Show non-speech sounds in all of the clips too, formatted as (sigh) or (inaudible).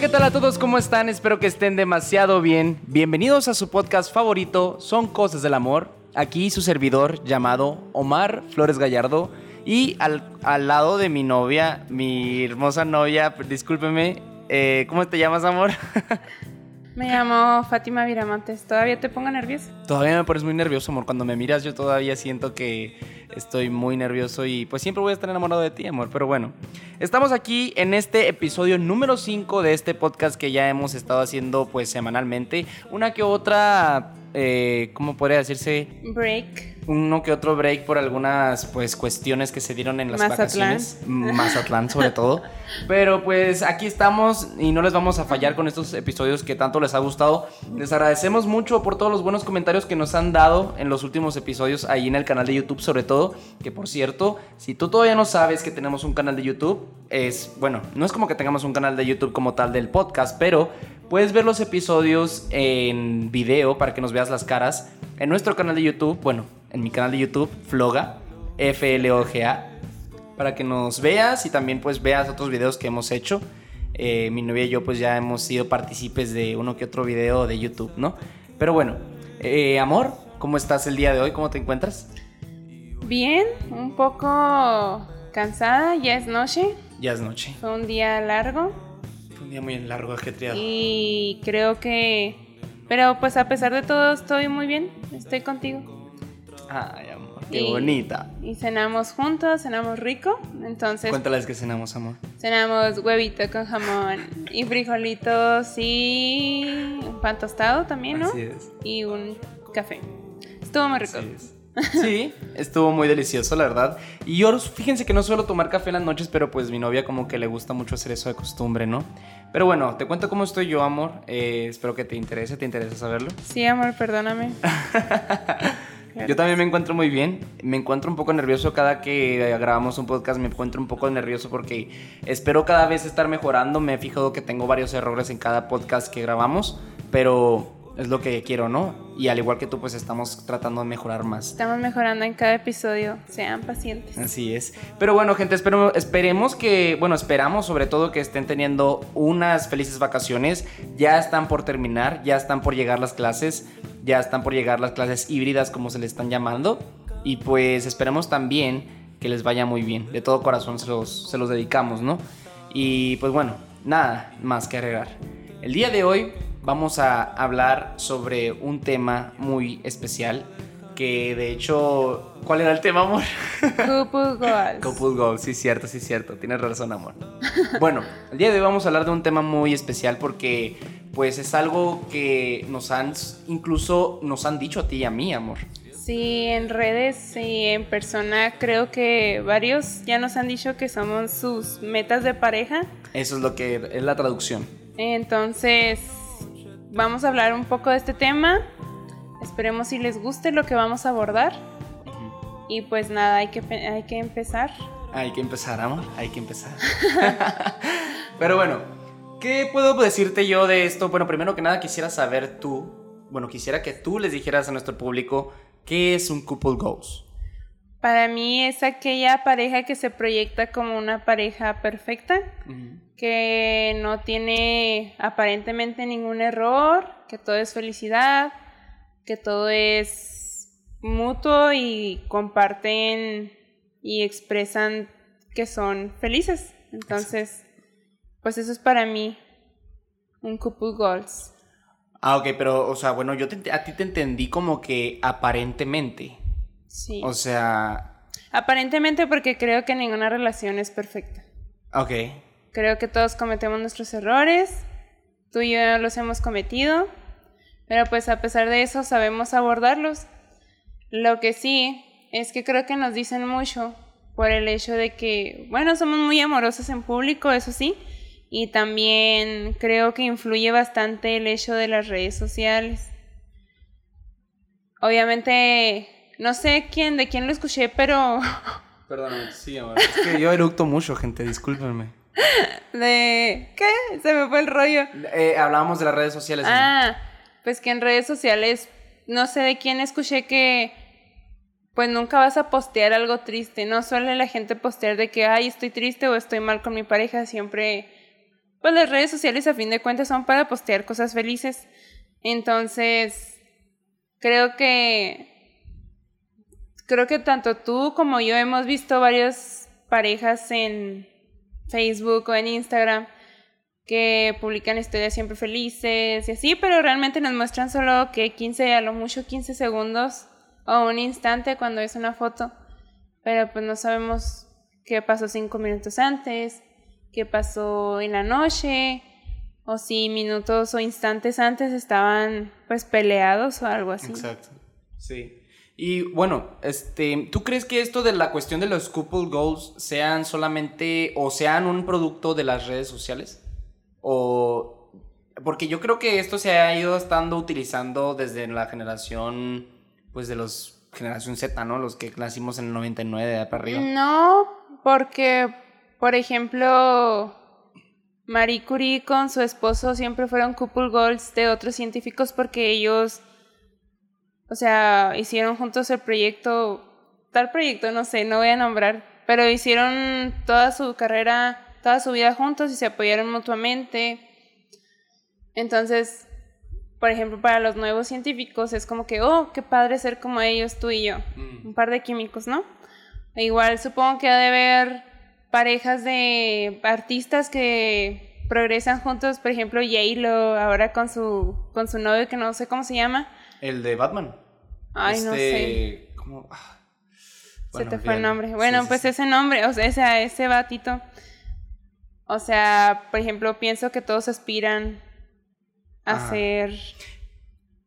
¿qué tal a todos? ¿Cómo están? Espero que estén demasiado bien. Bienvenidos a su podcast favorito, Son Cosas del Amor. Aquí su servidor llamado Omar Flores Gallardo. Y al, al lado de mi novia, mi hermosa novia, discúlpeme, eh, ¿cómo te llamas, amor? (laughs) Me llamo Fátima Viramontes. ¿Todavía te pongo nervioso? Todavía me pones muy nervioso, amor. Cuando me miras yo todavía siento que estoy muy nervioso y pues siempre voy a estar enamorado de ti, amor. Pero bueno, estamos aquí en este episodio número 5 de este podcast que ya hemos estado haciendo pues semanalmente. Una que otra, eh, ¿cómo podría decirse? Break uno que otro break por algunas pues cuestiones que se dieron en las Mazatlán. vacaciones. Mazatlán sobre todo. Pero pues aquí estamos y no les vamos a fallar con estos episodios que tanto les ha gustado. Les agradecemos mucho por todos los buenos comentarios que nos han dado en los últimos episodios ahí en el canal de YouTube sobre todo. Que por cierto, si tú todavía no sabes que tenemos un canal de YouTube, es bueno, no es como que tengamos un canal de YouTube como tal del podcast, pero Puedes ver los episodios en video para que nos veas las caras en nuestro canal de YouTube, bueno, en mi canal de YouTube, Floga, F-L-O-G-A, para que nos veas y también pues veas otros videos que hemos hecho. Eh, mi novia y yo pues ya hemos sido partícipes de uno que otro video de YouTube, ¿no? Pero bueno, eh, amor, ¿cómo estás el día de hoy? ¿Cómo te encuentras? Bien, un poco cansada, ya es noche. Ya es noche. Fue un día largo. Fue un día muy largo, ajetreado. Y creo que... Pero pues a pesar de todo estoy muy bien, estoy contigo. Ay, amor, qué bonita. Y cenamos juntos, cenamos rico. Entonces. Cuéntales que cenamos, amor. Cenamos huevito con jamón y frijolitos y un pan tostado también, ¿no? Así es. Y un café. Estuvo muy rico. Sí, estuvo muy delicioso, la verdad. Y yo, fíjense que no suelo tomar café en las noches, pero pues mi novia como que le gusta mucho hacer eso de costumbre, ¿no? Pero bueno, te cuento cómo estoy yo, amor. Eh, espero que te interese, ¿te interesa saberlo? Sí, amor, perdóname. (laughs) Yo también me encuentro muy bien. Me encuentro un poco nervioso cada que grabamos un podcast. Me encuentro un poco nervioso porque espero cada vez estar mejorando. Me he fijado que tengo varios errores en cada podcast que grabamos, pero es lo que quiero, ¿no? Y al igual que tú, pues estamos tratando de mejorar más. Estamos mejorando en cada episodio, sean pacientes. Así es. Pero bueno, gente, espero, esperemos que, bueno, esperamos sobre todo que estén teniendo unas felices vacaciones. Ya están por terminar, ya están por llegar las clases, ya están por llegar las clases híbridas, como se le están llamando. Y pues esperemos también que les vaya muy bien. De todo corazón se los, se los dedicamos, ¿no? Y pues bueno, nada más que agregar. El día de hoy vamos a hablar sobre un tema muy especial que de hecho, ¿cuál era el tema, amor? Couple goals. Couple goals, sí, cierto, sí, cierto. Tienes razón, amor. Bueno, el día de hoy vamos a hablar de un tema muy especial porque, pues, es algo que nos han, incluso nos han dicho a ti y a mí, amor. Sí, en redes y en persona creo que varios ya nos han dicho que somos sus metas de pareja. Eso es lo que es la traducción. Entonces, vamos a hablar un poco de este tema. Esperemos si les guste lo que vamos a abordar. Y pues nada, hay que, hay que empezar. Hay que empezar, amor, hay que empezar. (laughs) Pero bueno, ¿qué puedo decirte yo de esto? Bueno, primero que nada quisiera saber tú, bueno, quisiera que tú les dijeras a nuestro público qué es un couple goals. Para mí es aquella pareja que se proyecta como una pareja perfecta que no tiene aparentemente ningún error, que todo es felicidad, que todo es mutuo y comparten y expresan que son felices. Entonces, pues eso es para mí un couple goals. Ah, ok, pero, o sea, bueno, yo a ti te entendí como que aparentemente. Sí. O sea... Aparentemente porque creo que ninguna relación es perfecta. Ok. Creo que todos cometemos nuestros errores, tú y yo los hemos cometido, pero pues a pesar de eso sabemos abordarlos. Lo que sí es que creo que nos dicen mucho por el hecho de que, bueno, somos muy amorosos en público, eso sí, y también creo que influye bastante el hecho de las redes sociales. Obviamente, no sé quién, de quién lo escuché, pero... (laughs) Perdóname, sí, amor. Es que yo eructo mucho, gente, discúlpenme. (laughs) ¿De qué? Se me fue el rollo. Eh, hablábamos de las redes sociales. Ah, pues que en redes sociales, no sé de quién escuché que pues nunca vas a postear algo triste. No suele la gente postear de que, ay, estoy triste o estoy mal con mi pareja. Siempre pues las redes sociales a fin de cuentas son para postear cosas felices. Entonces, creo que creo que tanto tú como yo hemos visto varias parejas en Facebook o en Instagram que publican historias siempre felices y así, pero realmente nos muestran solo que 15, a lo mucho 15 segundos o un instante cuando es una foto, pero pues no sabemos qué pasó cinco minutos antes, qué pasó en la noche, o si minutos o instantes antes estaban pues peleados o algo así. Exacto, sí. Y bueno, este, ¿tú crees que esto de la cuestión de los couple goals sean solamente o sean un producto de las redes sociales? O porque yo creo que esto se ha ido estando utilizando desde la generación pues de los generación Z, ¿no? Los que nacimos en el 99 de para arriba. No, porque por ejemplo, Marie Curie con su esposo siempre fueron couple goals de otros científicos porque ellos o sea, hicieron juntos el proyecto, tal proyecto, no sé, no voy a nombrar, pero hicieron toda su carrera, toda su vida juntos y se apoyaron mutuamente. Entonces, por ejemplo, para los nuevos científicos es como que, oh, qué padre ser como ellos, tú y yo. Mm. Un par de químicos, ¿no? E igual supongo que ha de haber parejas de artistas que progresan juntos, por ejemplo, J-Lo ahora con su, con su novio que no sé cómo se llama el de Batman. Ay, no sé. Este, ¿cómo? Ah, Se te fue el nombre. Bueno, pues ese nombre, o sea, ese, batito. O sea, por ejemplo, pienso que todos aspiran a ser.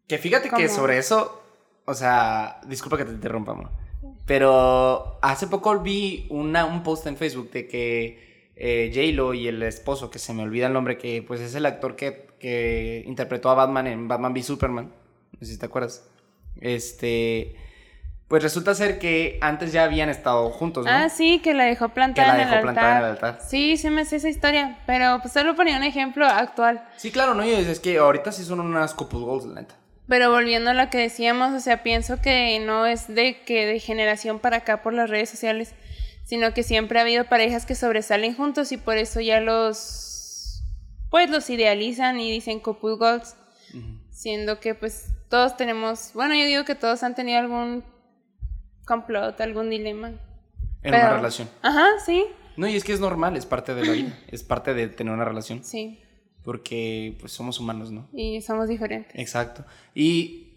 Que fíjate que sobre eso, o sea, disculpa que te interrumpa, pero hace poco vi una, un post en Facebook de que eh, J-Lo y el esposo, que se me olvida el nombre, que pues es el actor que, que interpretó a Batman en Batman v Superman no sé si te acuerdas. Este, pues resulta ser que antes ya habían estado juntos, ¿no? Ah, sí, que la dejó plantada, en, el altar. Sí, sí me sé esa historia, pero pues solo ponía un ejemplo actual. Sí, claro, no, y es que ahorita sí son unas couple goals, la neta. Pero volviendo a lo que decíamos, o sea, pienso que no es de que de generación para acá por las redes sociales, sino que siempre ha habido parejas que sobresalen juntos y por eso ya los pues los idealizan y dicen couple goals, siendo que pues todos tenemos, bueno, yo digo que todos han tenido algún complot, algún dilema. En una relación. Ajá, sí. No, y es que es normal, es parte de la vida, es parte de tener una relación. Sí. Porque pues somos humanos, ¿no? Y somos diferentes. Exacto. Y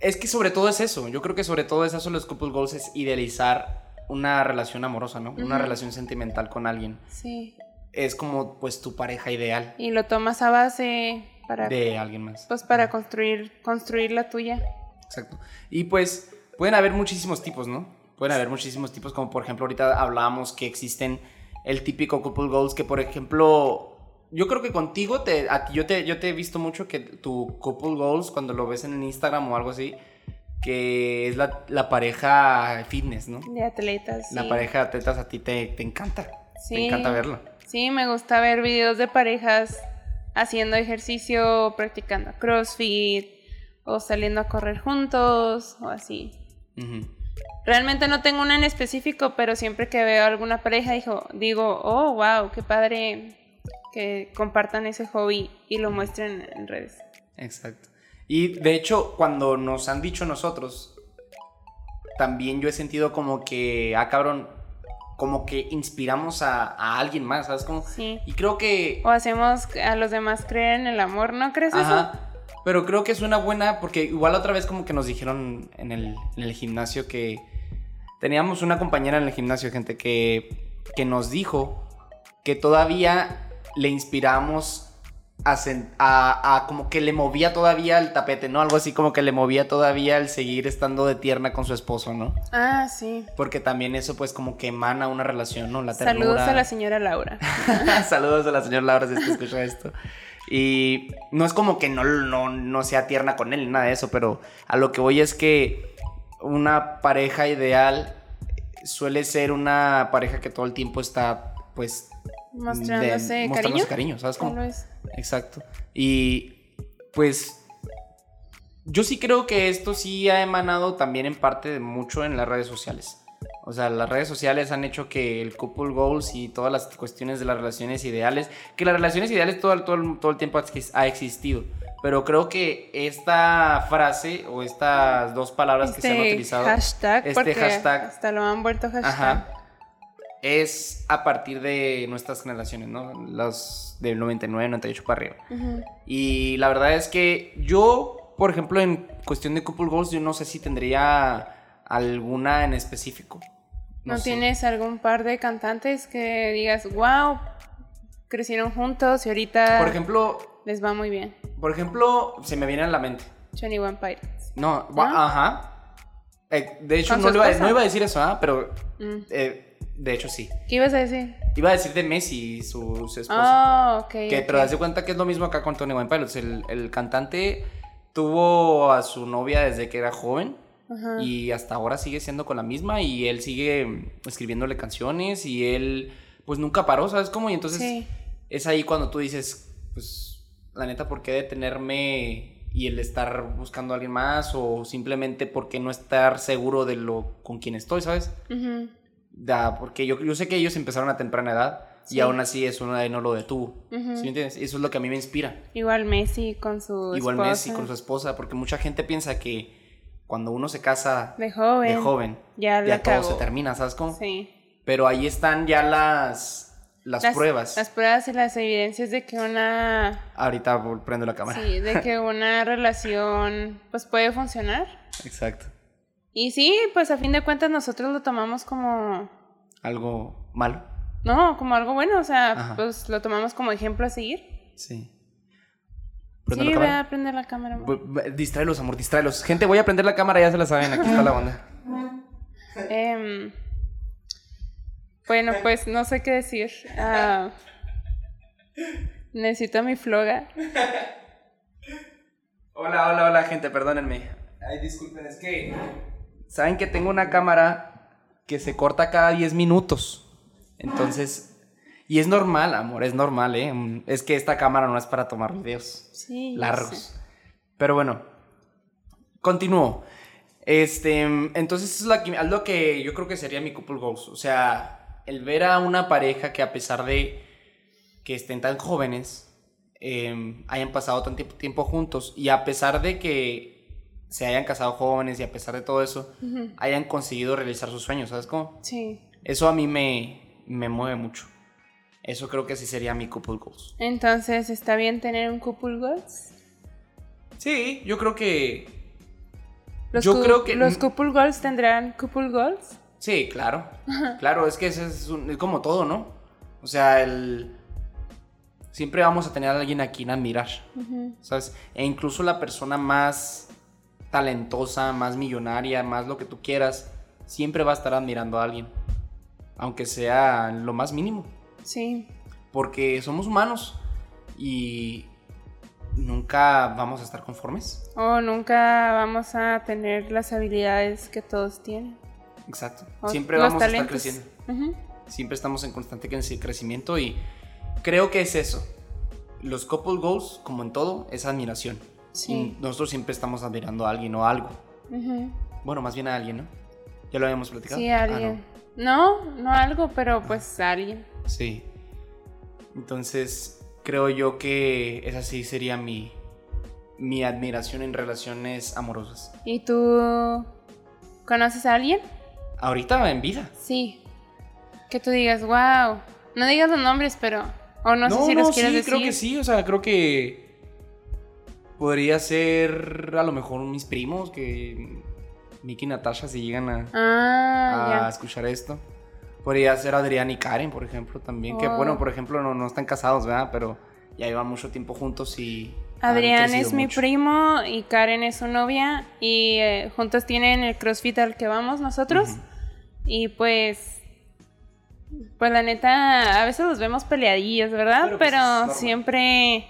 es que sobre todo es eso, yo creo que sobre todo es eso los couple goals, es idealizar una relación amorosa, ¿no? Una relación sentimental con alguien. Sí. Es como pues tu pareja ideal. Y lo tomas a base de alguien más. Pues para construir, construir la tuya. Exacto. Y pues pueden haber muchísimos tipos, ¿no? Pueden haber muchísimos tipos, como por ejemplo ahorita hablábamos que existen el típico couple goals que por ejemplo yo creo que contigo te, yo te yo te he visto mucho que tu couple goals cuando lo ves en Instagram o algo así que es la, pareja fitness, ¿no? De atletas. La pareja de atletas a ti te, te encanta. Sí. Te encanta verlo. Sí, me gusta ver videos de parejas haciendo ejercicio, practicando CrossFit o saliendo a correr juntos o así. Realmente no tengo una en específico, pero siempre que veo alguna pareja digo, digo, oh, wow, qué padre que compartan ese hobby y lo muestren en redes. Exacto. Y de hecho, cuando nos han dicho nosotros, también yo he sentido como que, ah, cabrón, como que inspiramos a, alguien más, ¿sabes? Como, sí. Y creo que... O hacemos a los demás creer en el amor, ¿no crees Ajá. Pero creo que es una buena, porque igual otra vez como que nos dijeron en el, en el gimnasio que teníamos una compañera en el gimnasio, gente, que, que nos dijo que todavía le inspiramos a, como que le movía todavía el tapete, ¿no? Algo así como que le movía todavía el seguir estando de tierna con su esposo, ¿no? Ah, sí. Porque también eso pues como que emana una relación, ¿no? La Saludos a la señora Laura. (laughs) Saludos a la señora Laura si te escucha esto. Y no es como que no, no, no sea tierna con él, nada de eso, pero a lo que voy es que una pareja ideal suele ser una pareja que todo el tiempo está pues mostrándose, cariño. cariño, ¿sabes cómo? Exacto. Y pues yo sí creo que esto sí ha emanado también en parte de mucho en las redes sociales. O sea, las redes sociales han hecho que el couple goals y todas las cuestiones de las relaciones ideales, que las relaciones ideales todo, el- todo, el- todo el tiempo ha existido. Pero creo que esta frase o estas dos palabras que se han Este utilizado, hashtag, este hashtag, hasta lo han vuelto hashtag. Ajá. Es a partir de nuestras generaciones, ¿no? Los del 99, 98 para arriba. Y la verdad es que yo, por ejemplo, en cuestión de couple goals, yo no sé si tendría alguna en específico. ¿No, tienes algún par de cantantes que digas, wow, crecieron juntos y ahorita Por ejemplo, les va muy bien? por ejemplo, se me viene a la mente. 21 Pilots. No, ¿No? ajá. Eh, de hecho, ¿Con no, iba, no iba a decir eso, ¿ah? Pero Mm. eh, de hecho sí. ¿Qué ibas a decir? Iba a decir de Messi y su, su esposa. Oh, ok. Que, ok. Pero haz de cuenta que es lo mismo acá con Tony One Pilots. El, el cantante tuvo a su novia desde que era joven Ajá. y hasta ahora sigue siendo con la misma y él sigue mm, escribiéndole canciones y él pues nunca paró, ¿sabes cómo? Y entonces Sí. es ahí cuando tú dices, pues la neta, ¿por qué detenerme y el estar buscando a alguien más o simplemente por qué no estar seguro de lo con quien estoy, ¿sabes? Ujú. Da, porque yo, yo sé que ellos empezaron a temprana edad Sí. y aún así eso no, no lo detuvo. Ujú. ¿Sí me entiendes? Eso es lo que a mí me inspira. Igual Messi con su Igual esposa. Messi con su esposa, porque mucha gente piensa que cuando uno se casa De joven. de joven, Ya la todo se termina, ¿sabes cómo? Sí. Pero ahí están ya las, las, pruebas. Las pruebas y las evidencias de que una... Ahorita prendo la cámara. Sí, de que una relación pues puede funcionar. (laughs) Exacto. Y sí, pues a fin de cuentas nosotros lo tomamos como... Algo malo. No, como algo bueno, o sea, Ajá. pues lo tomamos como ejemplo a seguir. Sí. ¿Prendo Sí, voy a prender la cámara. amor. Distráelos, amor, distráelos. Gente, voy a prender la cámara, ya se la saben, aquí está la onda. (laughs) Em, bueno, pues no sé qué decir. Ah, necesito mi floga. Hola, hola, hola, gente, perdónenme. Ay, disculpen, es que. Saben que tengo una cámara que se corta cada 10 minutos. Entonces. Y es normal, amor, es normal, ¿eh? Es que esta cámara no es para tomar videos Sí. largos. Pero bueno, continúo. Este, entonces es la que- es lo que yo creo que sería mi couple goals. O sea, el ver a una pareja que a pesar de que estén tan jóvenes, eh, hayan pasado tanto tiempo juntos y a pesar de que se hayan casado jóvenes y a pesar de todo eso, hayan conseguido realizar sus sueños, ¿sabes cómo? Sí. Eso a mí me, me mueve mucho. Eso creo que sí sería mi couple goals. Entonces, ¿está bien tener un couple goals? Sí, yo creo que Los Yo creo que- ¿Los couple goals tendrán couple goals? Sí, claro. Claro, es que eso es, un- es como todo, ¿no? O sea, el... Siempre vamos a tener a alguien a quien admirar. ¿sabes? E incluso la persona más talentosa, más millonaria, más lo que tú quieras, siempre va a estar admirando a alguien. Aunque sea lo más mínimo. Sí. Porque somos humanos y nunca vamos a estar conformes. O nunca vamos a tener las habilidades que todos tienen. Exacto. O Siempre vamos a estar creciendo. Siempre estamos en constante cre- crecimiento y creo que es eso. Los couple goals, como en todo, es admiración. Sí. Y nosotros siempre estamos admirando a alguien o algo. Bueno, más bien a alguien, ¿no? Ya lo habíamos platicado. Sí, Ah, alguien. no. no, algo, pero pues alguien. no. Sí. Entonces, creo yo que esa sí sería mi, mi admiración en relaciones amorosas. ¿Y tú conoces a alguien? Ahorita en vida. Sí. Que tú digas, wow. No digas los nombres, pero. O no, sé si los quieres sí, decir. creo que sí, o sea, creo que podría ser a lo mejor mis primos que Miki y Natasha si llegan a, Ah, a escuchar esto. Podría ser Adrián y Karen, por ejemplo, también. Que Oh. bueno, por ejemplo, no, no están casados, ¿verdad? Pero ya llevan mucho tiempo juntos y. Adrián es mi mucho. primo y Karen es su novia y eh, juntos tienen el CrossFit al que vamos nosotros. Y pues, pues la neta, a veces los vemos peleadillos, ¿verdad? Pero, pues, siempre,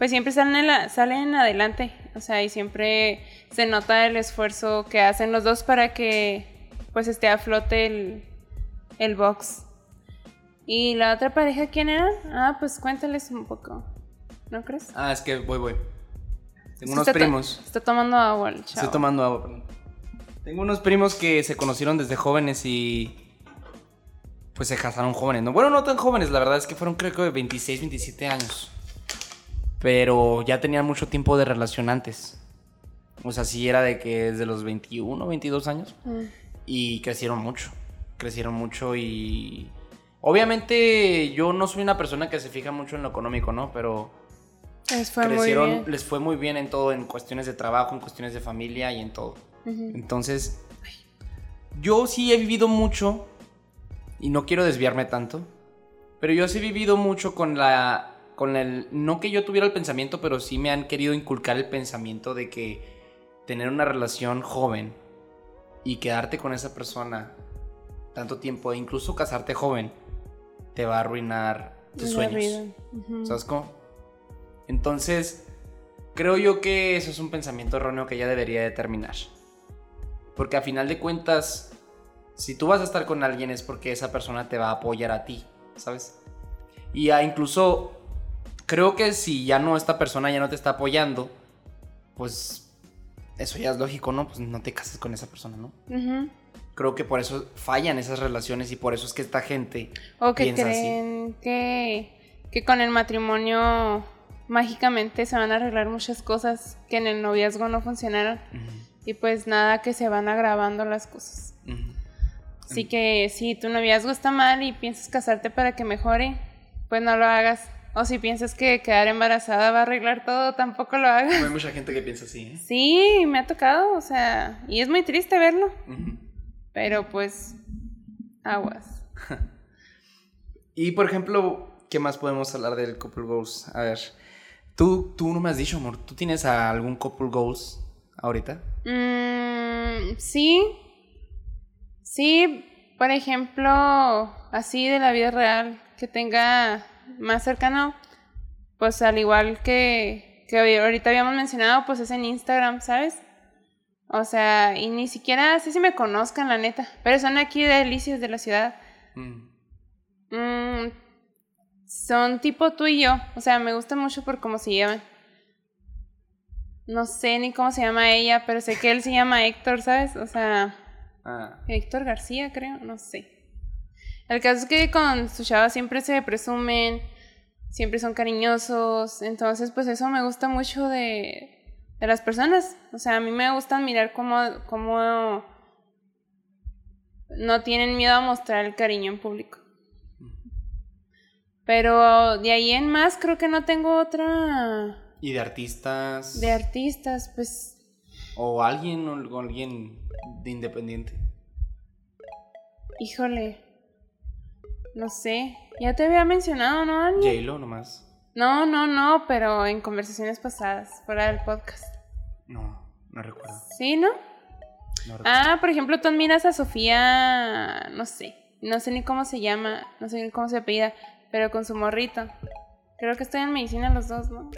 pues siempre salen, en la- salen adelante. O sea, y siempre se nota el esfuerzo que hacen los dos para que pues esté a flote el, el box. ¿Y la otra pareja quién era? Ah, pues cuéntales un poco. ¿No crees? Ah, es que voy, voy. Tengo unos primos. Está tomando agua el chavo. Estoy tomando agua, perdón. Tengo unos primos que se conocieron desde jóvenes y pues se casaron jóvenes, ¿no? Bueno, no tan jóvenes, la verdad es que fueron creo que de 26, 27 años. Pero ya tenían mucho tiempo de relación antes. O sea, sí era de que desde los 21, 22 años. Mm. Y crecieron mucho. Crecieron mucho y... Obviamente yo no soy una persona que se fija mucho en lo económico, ¿no? Pero Les fue crecieron, muy bien. les fue muy bien en todo, en cuestiones de trabajo, en cuestiones de familia y en todo. Entonces, yo sí he vivido mucho, y no quiero desviarme tanto, pero yo sí he vivido mucho con la, con el, no que yo tuviera el pensamiento, pero sí me han querido inculcar el pensamiento de que tener una relación joven y quedarte con esa persona tanto tiempo, e incluso casarte joven, te va a arruinar tus La sueños. ¿Sabes cómo? Entonces, creo yo que eso es un pensamiento erróneo que ya debería de terminar. Porque a final de cuentas, si tú vas a estar con alguien es porque esa persona te va a apoyar a ti, ¿sabes? Y ah, incluso creo que si ya no esta persona ya no te está apoyando, pues eso ya es lógico, ¿no? Pues no te cases con esa persona, ¿no? Creo que por eso fallan esas relaciones y por eso es que esta gente O que piensa así. creen que, que con el matrimonio mágicamente se van a arreglar muchas cosas que en el noviazgo no funcionaron. Y pues nada, que se van agravando las cosas. Así que si tu noviazgo está mal y piensas casarte para que mejore, pues no lo hagas. O si piensas que quedar embarazada va a arreglar todo, tampoco lo hagas. Hay mucha gente que piensa así, ¿eh? Sí, me ha tocado, o sea, y es muy triste verlo, pero pues aguas. (laughs) Y por ejemplo, ¿qué más podemos hablar del couple goals? A ver, tú, tú no me has dicho, amor, ¿tú tienes algún couple goals ahorita? Mm, sí, sí, por ejemplo, así de la vida real, que tenga más cercano, pues al igual que, que ahorita habíamos mencionado, pues es en Instagram, ¿sabes? O sea, y ni siquiera sé si me conozcan, la neta, pero son aquí de Delicias de la ciudad. Mm, Mm, son tipo tú y yo. O sea, me gusta mucho por cómo se llevan. No sé ni cómo se llama ella, pero sé que él se llama Héctor, ¿sabes? O sea, Ah, Héctor García, creo, no sé. El caso es que con su chava siempre se presumen, siempre son cariñosos. Entonces, pues eso me gusta mucho de, de las personas. O sea, a mí me gusta mirar cómo, cómo no tienen miedo a mostrar el cariño en público. Pero de ahí en más creo que no tengo otra ¿Y de artistas? de artistas, pues ¿O alguien, o alguien de independiente? híjole. No sé. Ya te había mencionado, ¿no, Dani? J-Lo nomás. No, no, no, pero en conversaciones pasadas, fuera del podcast. No, no recuerdo. ¿Sí, no? no recuerdo. Ah, por ejemplo, tú admiras a Sofía, no sé, no sé ni cómo se llama, no sé ni cómo se apellida, pero con su morrito. Creo que estoy en medicina los dos, ¿no?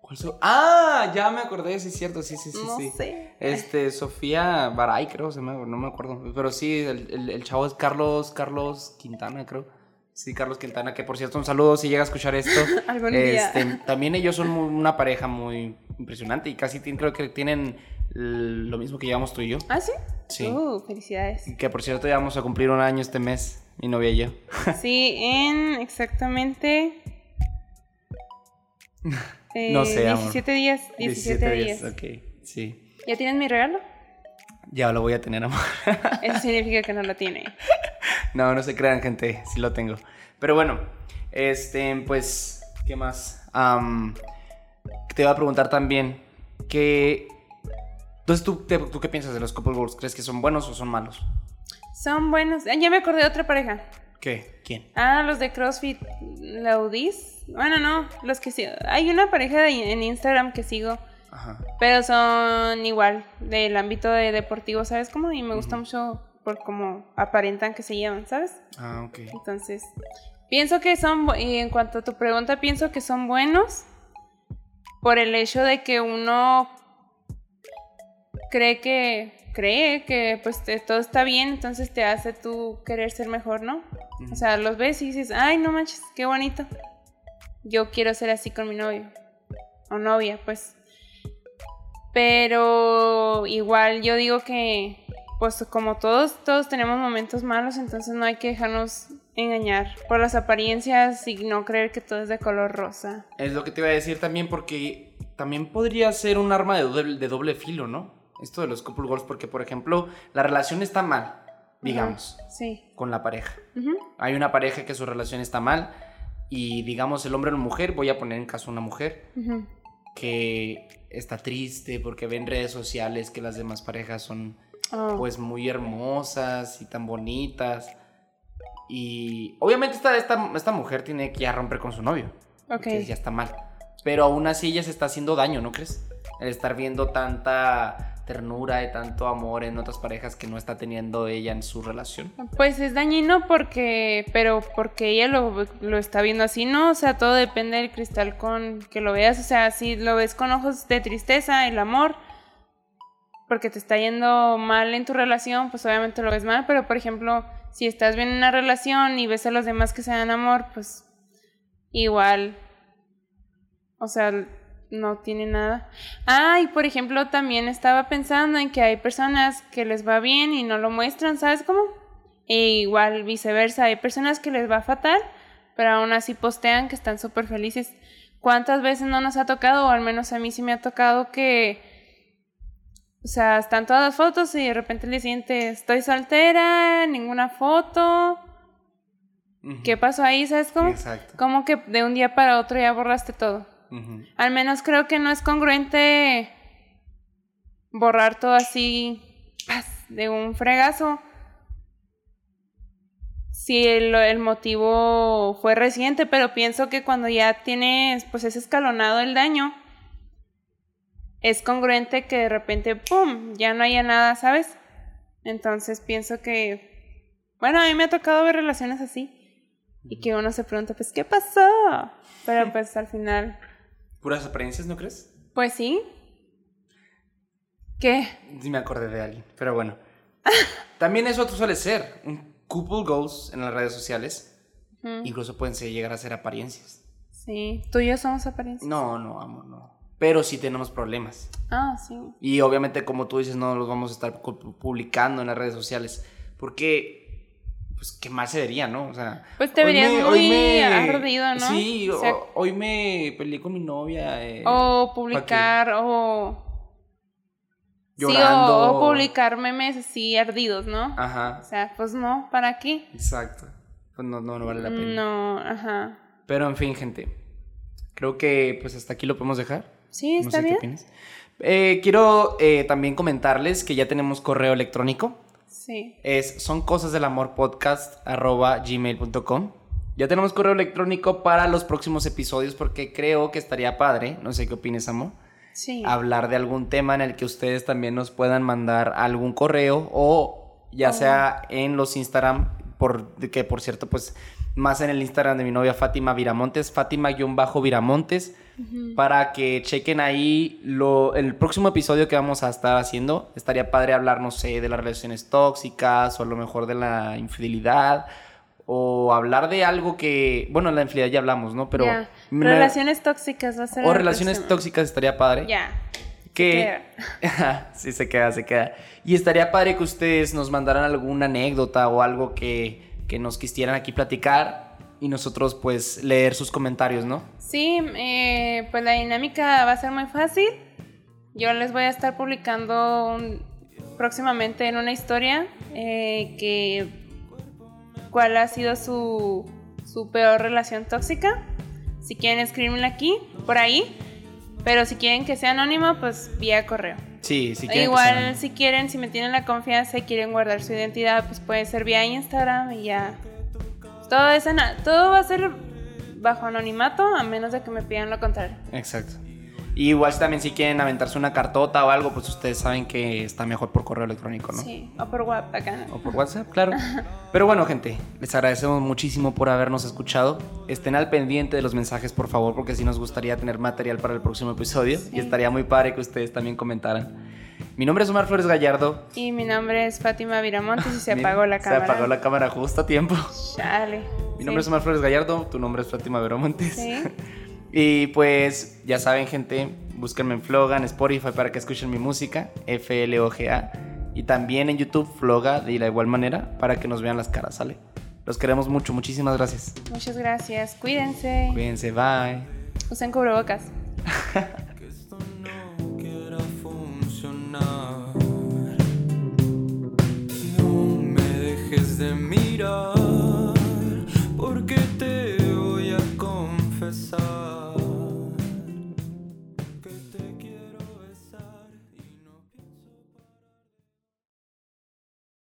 ¿Cuál so- Ah, ya me acordé, sí es cierto, sí, sí, sí, no sí. sé. Este, Sofía Baray, creo, se me, no me acuerdo. Pero sí, el, el- el chavo es Carlos, Carlos Quintana, creo. Sí, Carlos Quintana, que por cierto, un saludo si llega a escuchar esto. (laughs) Algún día. Este, también ellos son muy- una pareja muy impresionante y casi tienen- creo que tienen lo mismo que llevamos tú y yo. ¿Ah, sí? Sí. Uh, felicidades. Y Que por cierto ya vamos a cumplir un año este mes, mi novia y yo. (laughs) Sí, en exactamente. eh, (laughs) No sé, amor. 17 días. 17, días. Ok, sí. ¿Ya tienes mi regalo? Ya lo voy a tener, amor. Eso (laughs) significa que no lo tiene. No, no se crean, gente, sí lo tengo. Pero bueno, este, pues, ¿qué más? Am, te iba a preguntar también que... Entonces, ¿tú, te- ¿tú qué piensas de los couple goals? ¿Crees que son buenos o son malos? Son buenos. Ah, ya me acordé de otra pareja. ¿Qué? ¿Quién? Ah, los de CrossFit Laudis. Bueno, no, los que sí. Hay una pareja de- en Instagram que sigo, Ajá. pero son igual, del ámbito de deportivo, ¿sabes cómo? Y me gusta mucho por cómo aparentan que se llevan, ¿sabes? Ah, ok. Entonces, pienso que son, y en cuanto a tu pregunta, pienso que son buenos por el hecho de que uno cree que, cree que pues te- todo está bien, entonces te hace tú querer ser mejor, ¿no? O sea, los ves y dices, ay, no manches, qué bonito. Yo quiero ser así con mi novio. O novia, pues. Pero igual yo digo que, pues como todos, todos tenemos momentos malos, entonces no hay que dejarnos engañar por las apariencias y no creer que todo es de color rosa. Es lo que te iba a decir también porque también podría ser un arma de doble, de doble filo, ¿no? Esto de los couple goals, porque por ejemplo, la relación está mal, digamos, Sí. con la pareja. Hay una pareja que su relación está mal y digamos el hombre o la mujer, voy a poner en caso una mujer. Que está triste porque ve en redes sociales que las demás parejas son Oh, pues muy hermosas y tan bonitas. Y obviamente esta, esta, esta mujer tiene que ya romper con su novio. ok. Que ya está mal. Pero aún así ella se está haciendo daño, ¿no crees? El estar viendo tanta ternura y tanto amor en otras parejas que no está teniendo ella en su relación. Pues es dañino porque, pero porque ella lo, lo está viendo así, ¿no? O sea, todo depende del cristal con que lo veas. O sea, si lo ves con ojos de tristeza, el amor, porque te está yendo mal en tu relación, pues obviamente lo ves mal. Pero, por ejemplo, si estás bien en una relación y ves a los demás que se dan amor, pues igual, o sea, no tiene nada. Ah, y por ejemplo, también estaba pensando en que hay personas que les va bien y no lo muestran, ¿sabes cómo? E igual viceversa, hay personas que les va fatal, pero aún así postean que están súper felices. ¿Cuántas veces no nos ha tocado, o al menos a mí sí me ha tocado que, o sea, están todas las fotos y de repente le siente, estoy soltera, ninguna foto. ¿Qué pasó ahí? ¿Sabes cómo? Exacto. Como que de un día para otro ya borraste todo. Al menos creo que no es congruente borrar todo así de un fregazo. Si el, el motivo fue reciente, pero pienso que cuando ya tienes, pues es escalonado el daño, es congruente que de repente, ¡pum!, ya no haya nada, ¿sabes? Entonces pienso que, bueno, a mí me ha tocado ver relaciones así y que uno se pregunta, pues, ¿qué pasó? Pero (laughs) pues al final... Puras apariencias, ¿no crees? Pues sí. ¿Qué? Sí me acordé de alguien, pero bueno. (laughs) También eso suele ser. Un couple goals en las redes sociales. Incluso pueden llegar a ser apariencias. Sí. ¿Tú y yo somos apariencias? No, no, amor, no. Pero sí tenemos problemas. Ah, sí. Y obviamente, como tú dices, no los vamos a estar pu- publicando en las redes sociales. Porque, pues, qué mal se vería, ¿no? O sea. Pues te hoy verías me- muy me- ardido, ¿no? Sí, O sea- o- hoy me peleé con mi novia. eh, O publicar, o... Sí, o- Llorando. o, publicar memes así ardidos, ¿no? Ajá, O sea, pues no, ¿para qué? exacto. Pues no, no, no vale la pena. No, ajá. Pero en fin, gente. Creo que pues hasta aquí lo podemos dejar. Sí, No está sé bien. qué opinas. Eh, quiero eh, también comentarles que ya tenemos correo electrónico. Sí. Es son cosas del amor podcast arroba gmail.com. Ya tenemos correo electrónico para los próximos episodios porque creo que estaría padre, no sé qué opines, amor, Sí. hablar de algún tema en el que ustedes también nos puedan mandar algún correo o ya Oh. sea en los Instagram, por, que por cierto, pues más en el Instagram de mi novia Fátima Viramontes, Fátima-Viramontes, para que chequen ahí lo, el próximo episodio que vamos a estar haciendo. Estaría padre hablar, no sé, de las relaciones tóxicas o a lo mejor de la infidelidad o hablar de algo que, bueno, la infidelidad ya hablamos, ¿no? Pero me- Relaciones tóxicas va a ser o la relaciones próxima. tóxicas estaría padre. Ya. Que (laughs) sí se queda, se queda. Y estaría padre que ustedes nos mandaran alguna anécdota o algo que, que nos quisieran aquí platicar y nosotros pues leer sus comentarios, ¿no? Sí, eh, pues la dinámica va a ser muy fácil. Yo les voy a estar publicando próximamente en una historia eh, cuál ha sido su, su peor relación tóxica. Si quieren escribirme aquí, por ahí. Pero si quieren que sea anónimo, pues vía correo. Sí, si quieren. que Igual sean- si quieren, si me tienen la confianza y quieren guardar su identidad, pues puede ser vía Instagram y ya. Todo, es todo va a ser bajo anonimato a menos de que me pidan lo contrario. Exacto. Y igual también si quieren aventarse una cartota o algo, pues ustedes saben que está mejor por correo electrónico, ¿no? Sí, o por WhatsApp acá. O por WhatsApp, claro. Pero bueno, gente, les agradecemos muchísimo por habernos escuchado. Estén al pendiente de los mensajes, por favor, porque sí nos gustaría tener material para el próximo episodio. Y estaría muy padre que ustedes también comentaran. Mi nombre es Omar Flores Gallardo. Y mi nombre es Fátima Viramontes y se (laughs) apagó la cámara. Se apagó la cámara justo a tiempo. Chale. Mi nombre es Omar Flores Gallardo, tu nombre es Fátima Veromontes. Sí. (laughs) Y pues ya saben, gente, búsquenme en Flogan, Spotify para que escuchen mi música, FLOGA. Y también en YouTube Floga de la igual manera para que nos vean las caras, ¿sale? Los queremos mucho, muchísimas gracias. Muchas gracias. Cuídense. Cuídense, bye. Usen cubrebocas. (laughs) que esto no quiera funcionar. No me dejes de mirar, porque te voy a confesar.